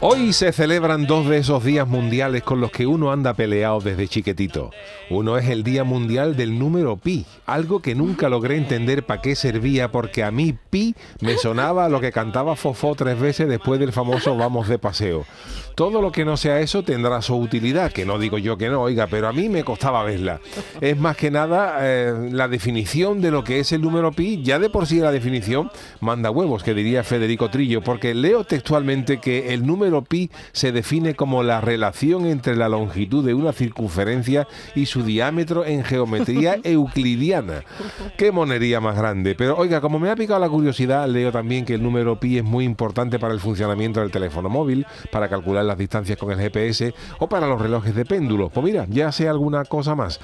Hoy se celebran dos de esos días mundiales con los que uno anda peleado desde chiquitito. Uno es el Día Mundial del número pi, algo que nunca logré entender para qué servía porque a mí pi me sonaba a lo que cantaba Fofó tres veces después del famoso Vamos de paseo. Todo lo que no sea eso tendrá su utilidad, que no digo yo que no, oiga, pero a mí me costaba verla. Es más que nada eh, la definición de lo que es el número pi, ya de por sí la definición manda huevos, que diría Federico Trillo, porque leo textualmente que el número pi se define como la relación entre la longitud de una circunferencia y su diámetro en geometría euclidiana. Qué monería más grande. Pero oiga, como me ha picado la curiosidad, leo también que el número pi es muy importante para el funcionamiento del teléfono móvil, para calcular las distancias con el GPS o para los relojes de péndulo. Pues mira, ya sé alguna cosa más.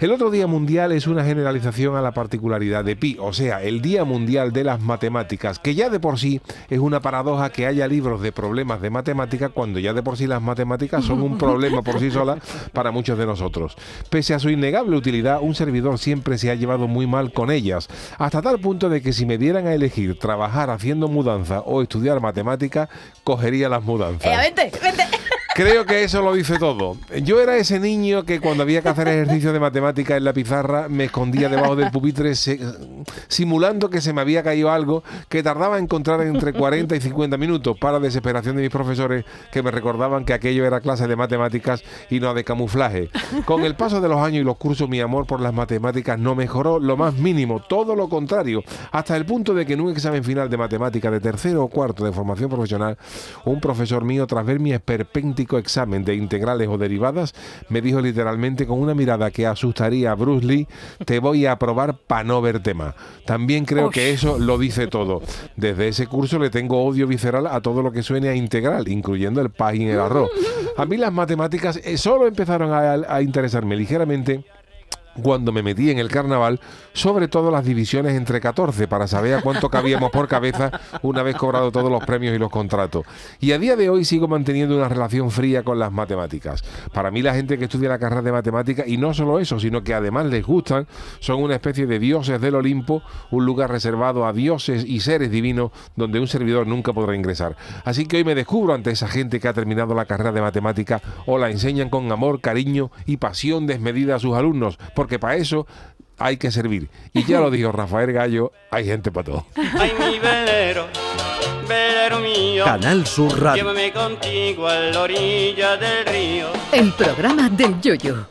El otro Día Mundial es una generalización a la particularidad de pi, o sea, el Día Mundial de las Matemáticas, que ya de por sí es una paradoja que haya libros de problemas de matemática cuando ya de por sí las matemáticas son un problema por sí solas para muchos de nosotros. Pese a su innegable utilidad, un servidor siempre se ha llevado muy mal con ellas, hasta tal punto de que si me dieran a elegir trabajar haciendo mudanza o estudiar matemática, cogería las mudanzas. Creo que eso lo dice todo. Yo era ese niño que cuando había que hacer ejercicio de matemática en la pizarra me escondía debajo del pupitre simulando que se me había caído algo que tardaba en encontrar entre 40 y 50 minutos para desesperación de mis profesores que me recordaban que aquello era clase de matemáticas y no de camuflaje. Con el paso de los años y los cursos mi amor por las matemáticas no mejoró lo más mínimo, todo lo contrario, hasta el punto de que en un examen final de matemática de tercero o cuarto de formación profesional, un profesor mío tras ver mi esperpéntico examen de integrales o derivadas, me dijo literalmente con una mirada que asustaría a Bruce Lee, te voy a aprobar para no verte más. También creo que eso lo dice todo. Desde ese curso le tengo odio visceral a todo lo que suene a integral, incluyendo el pan y el arroz. A mí las matemáticas eh, solo empezaron a, a interesarme ligeramente cuando me metí en el carnaval, sobre todo las divisiones entre 14 para saber a cuánto cabíamos por cabeza una vez cobrado todos los premios y los contratos. Y a día de hoy sigo manteniendo una relación fría con las matemáticas. Para mí la gente que estudia la carrera de matemáticas, y no solo eso, sino que además les gustan, son una especie de dioses del Olimpo, un lugar reservado a dioses y seres divinos donde un servidor nunca podrá ingresar. Así que hoy me descubro ante esa gente que ha terminado la carrera de matemática o la enseñan con amor, cariño y pasión desmedida a sus alumnos, porque para eso hay que servir. Y ya lo dijo Rafael Gallo, hay gente para todo. Ay, mi velero, velero mío, Canal Sur Radio. llévame contigo a la orilla del río. El programa del Yoyo.